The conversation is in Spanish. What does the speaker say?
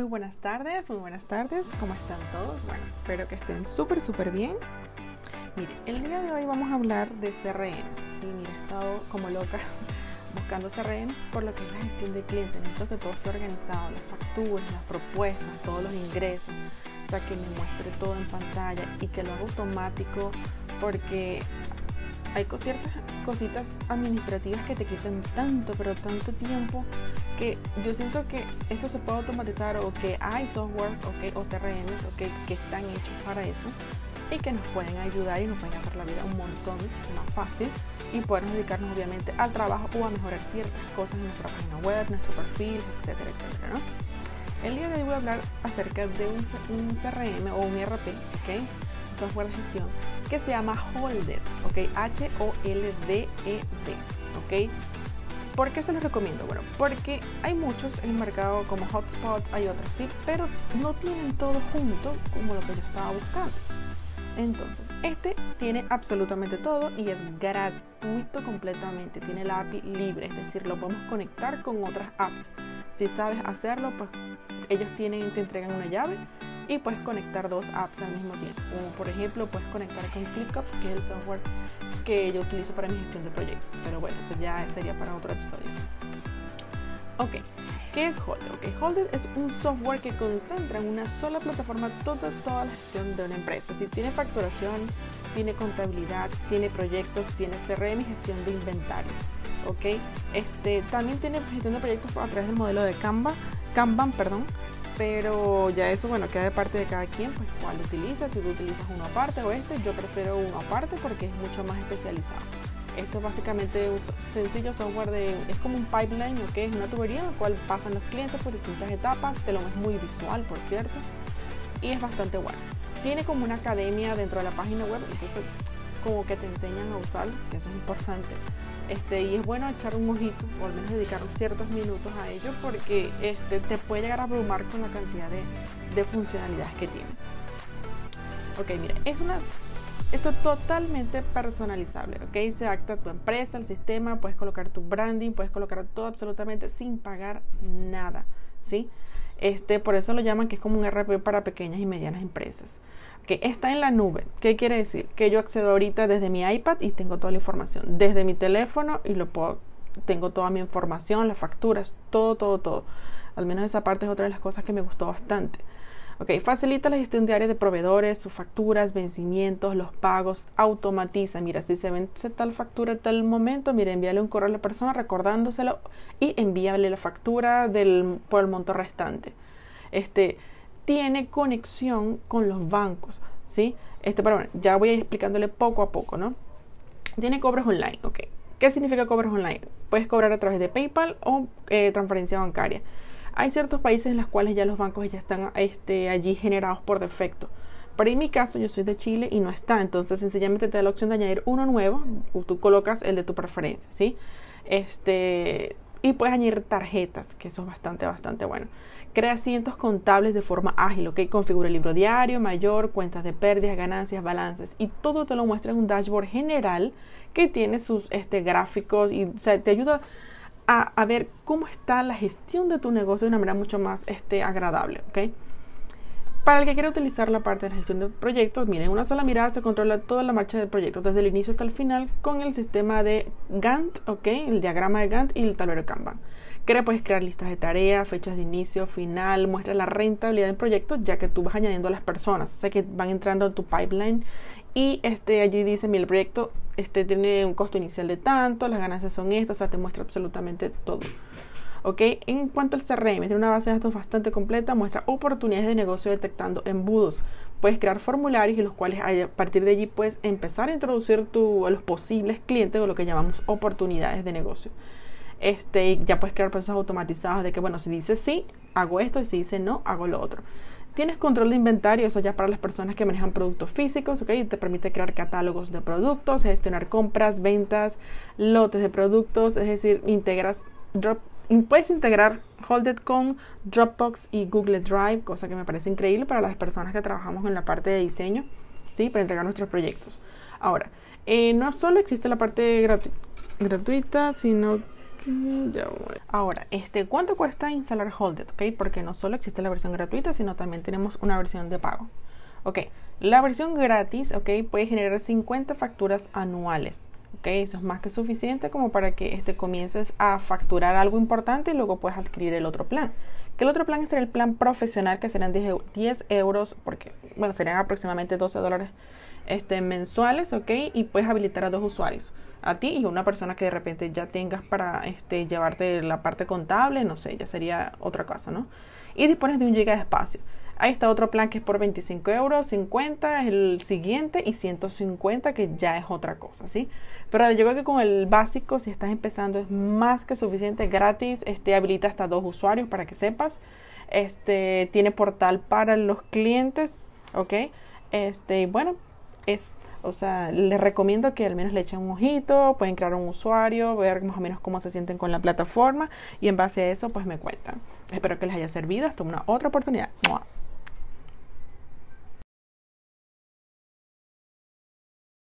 Muy buenas tardes, muy buenas tardes. ¿Cómo están todos? Bueno, espero que estén súper, súper bien. Mire, el día de hoy vamos a hablar de CRM. Sí, mire, he estado como loca buscando CRM por lo que es la gestión de clientes. Necesito que todo esté organizado, las facturas, las propuestas, todos los ingresos. O sea, que me muestre todo en pantalla y que lo haga automático porque hay ciertas cositas administrativas que te quitan tanto, pero tanto tiempo que yo siento que eso se puede automatizar o que hay softwares okay, o CRMs okay, que están hechos para eso y que nos pueden ayudar y nos pueden hacer la vida un montón más fácil y poder dedicarnos obviamente al trabajo o a mejorar ciertas cosas en nuestra página web, nuestro perfil, etcétera, etcétera. El día de hoy voy a hablar acerca de un, un CRM o un ERP, ¿ok? Software de gestión que se llama Holded, ¿ok? H-O-L-D-E-D, ¿ok? ¿Por qué se los recomiendo? Bueno, porque hay muchos en el mercado como Hotspot, hay otros sí, pero no tienen todo junto como lo que yo estaba buscando. Entonces, este tiene absolutamente todo y es gratuito completamente. Tiene la API libre, es decir, lo podemos conectar con otras apps. Si sabes hacerlo, pues ellos tienen, te entregan una llave y puedes conectar dos apps al mismo tiempo. Como por ejemplo, puedes conectar con ClickUp, que es el software que yo utilizo para mi gestión de proyectos. Pero bueno, eso ya sería para otro episodio. Ok, ¿qué es Holded? Okay, Holded es un software que concentra en una sola plataforma toda, toda la gestión de una empresa. Si tiene facturación, tiene contabilidad, tiene proyectos, tiene CRM y gestión de inventario. Ok, este, también tiene gestión de proyectos a través del modelo de Canva, Kanban, perdón, pero ya eso, bueno, queda de parte de cada quien, pues cuál utiliza, si tú utilizas uno aparte o este, yo prefiero uno aparte porque es mucho más especializado. Esto es básicamente un sencillo software de, es como un pipeline, que es una tubería en la cual pasan los clientes por distintas etapas, te lo es muy visual, por cierto, y es bastante bueno. Tiene como una academia dentro de la página web, entonces como que te enseñan a usar, que eso es importante. Este, y es bueno echar un ojito o al menos dedicar ciertos minutos a ello porque este, te puede llegar a abrumar con la cantidad de, funcionalidades que tiene. Ok, mire, es una, esto es totalmente personalizable, ok, se acta tu empresa, el sistema, puedes colocar tu branding, puedes colocar todo absolutamente sin pagar nada, ¿sí? Este, por eso lo llaman que es como un RP para pequeñas y medianas empresas que está en la nube. ¿Qué quiere decir? Que yo accedo ahorita desde mi iPad y tengo toda la información. Desde mi teléfono y lo puedo, tengo toda mi información, las facturas, todo, todo, todo. Al menos esa parte es otra de las cosas que me gustó bastante. Ok, facilita la gestión diaria de proveedores, sus facturas, vencimientos, los pagos, automatiza. Mira, si se vence tal factura en tal momento, mira, envíale un correo a la persona recordándoselo y envíale la factura del, por el monto restante. Este, tiene conexión con los bancos, ¿sí? Este, pero bueno, ya voy explicándole poco a poco, ¿no? Tiene cobros online, ok. ¿Qué significa cobros online? Puedes cobrar a través de PayPal o eh, transferencia bancaria. Hay ciertos países en los cuales ya los bancos ya están este, allí generados por defecto. Pero en mi caso, yo soy de Chile y no está. Entonces, sencillamente te da la opción de añadir uno nuevo. Tú colocas el de tu preferencia, ¿sí? Este, y puedes añadir tarjetas, que eso es bastante, bastante bueno. Crea cientos contables de forma ágil, ¿ok? Configura el libro diario, mayor, cuentas de pérdidas, ganancias, balances y todo te lo muestra en un dashboard general que tiene sus este, gráficos y te ayuda a, ver cómo está la gestión de tu negocio de una manera mucho más este, agradable, ¿ok? Para el que quiera utilizar la parte de la gestión de proyectos, miren, una sola mirada se controla toda la marcha del proyecto, desde el inicio hasta el final, con el sistema de Gantt, ¿ok? El diagrama de Gantt y el tablero Kanban. Crea, puedes crear listas de tareas, fechas de inicio, final, muestra la rentabilidad del proyecto, ya que tú vas añadiendo a las personas, o sea que van entrando en tu pipeline y este, allí dice, mira, el proyecto este, tiene un costo inicial de tanto, las ganancias son estas, o sea, te muestra absolutamente todo. ¿Ok? En cuanto al CRM, tiene una base de datos bastante completa, muestra oportunidades de negocio detectando embudos. Puedes crear formularios y los cuales a partir de allí puedes empezar a introducir tu, a los posibles clientes o lo que llamamos oportunidades de negocio. Este, ya puedes crear procesos automatizados de que, bueno, si dice sí, hago esto y si dice no, hago lo otro. Tienes control de inventario, eso ya para las personas que manejan productos físicos, ¿ok? Te permite crear catálogos de productos, gestionar compras, ventas, lotes de productos, es decir, integras drop puedes integrar Holded con Dropbox y Google Drive, cosa que me parece increíble para las personas que trabajamos en la parte de diseño, ¿sí? Para entregar nuestros proyectos. Ahora, eh, no solo existe la parte gratuita, sino Ahora, este, ¿cuánto cuesta instalar Holded? ¿Ok? Porque no solo existe la versión gratuita, sino también tenemos una versión de pago. Ok, la versión gratis, ok, puede generar 50 facturas anuales. Eso es más que suficiente como para que este, comiences a facturar algo importante y luego puedes adquirir el otro plan. Que el otro plan es el plan profesional, que serán 10 euros, porque, bueno, serían aproximadamente 12 dólares este, mensuales, ok, y puedes habilitar a dos usuarios, a ti y una persona que de repente ya tengas para este, llevarte la parte contable, no sé, ya sería otra cosa, ¿no? Y dispones de un giga de espacio. Ahí está otro plan que es por 25 euros, 50 es el siguiente y 150 que ya es otra cosa, ¿sí? Pero yo creo que con el básico, si estás empezando, es más que suficiente, gratis, este habilita hasta dos usuarios para que sepas. Este tiene portal para los clientes, ¿ok? Este, bueno, es, o sea, les recomiendo que al menos le echen un ojito, pueden crear un usuario, ver más o menos cómo se sienten con la plataforma y en base a eso, pues me cuentan. Espero que les haya servido. Hasta una otra oportunidad.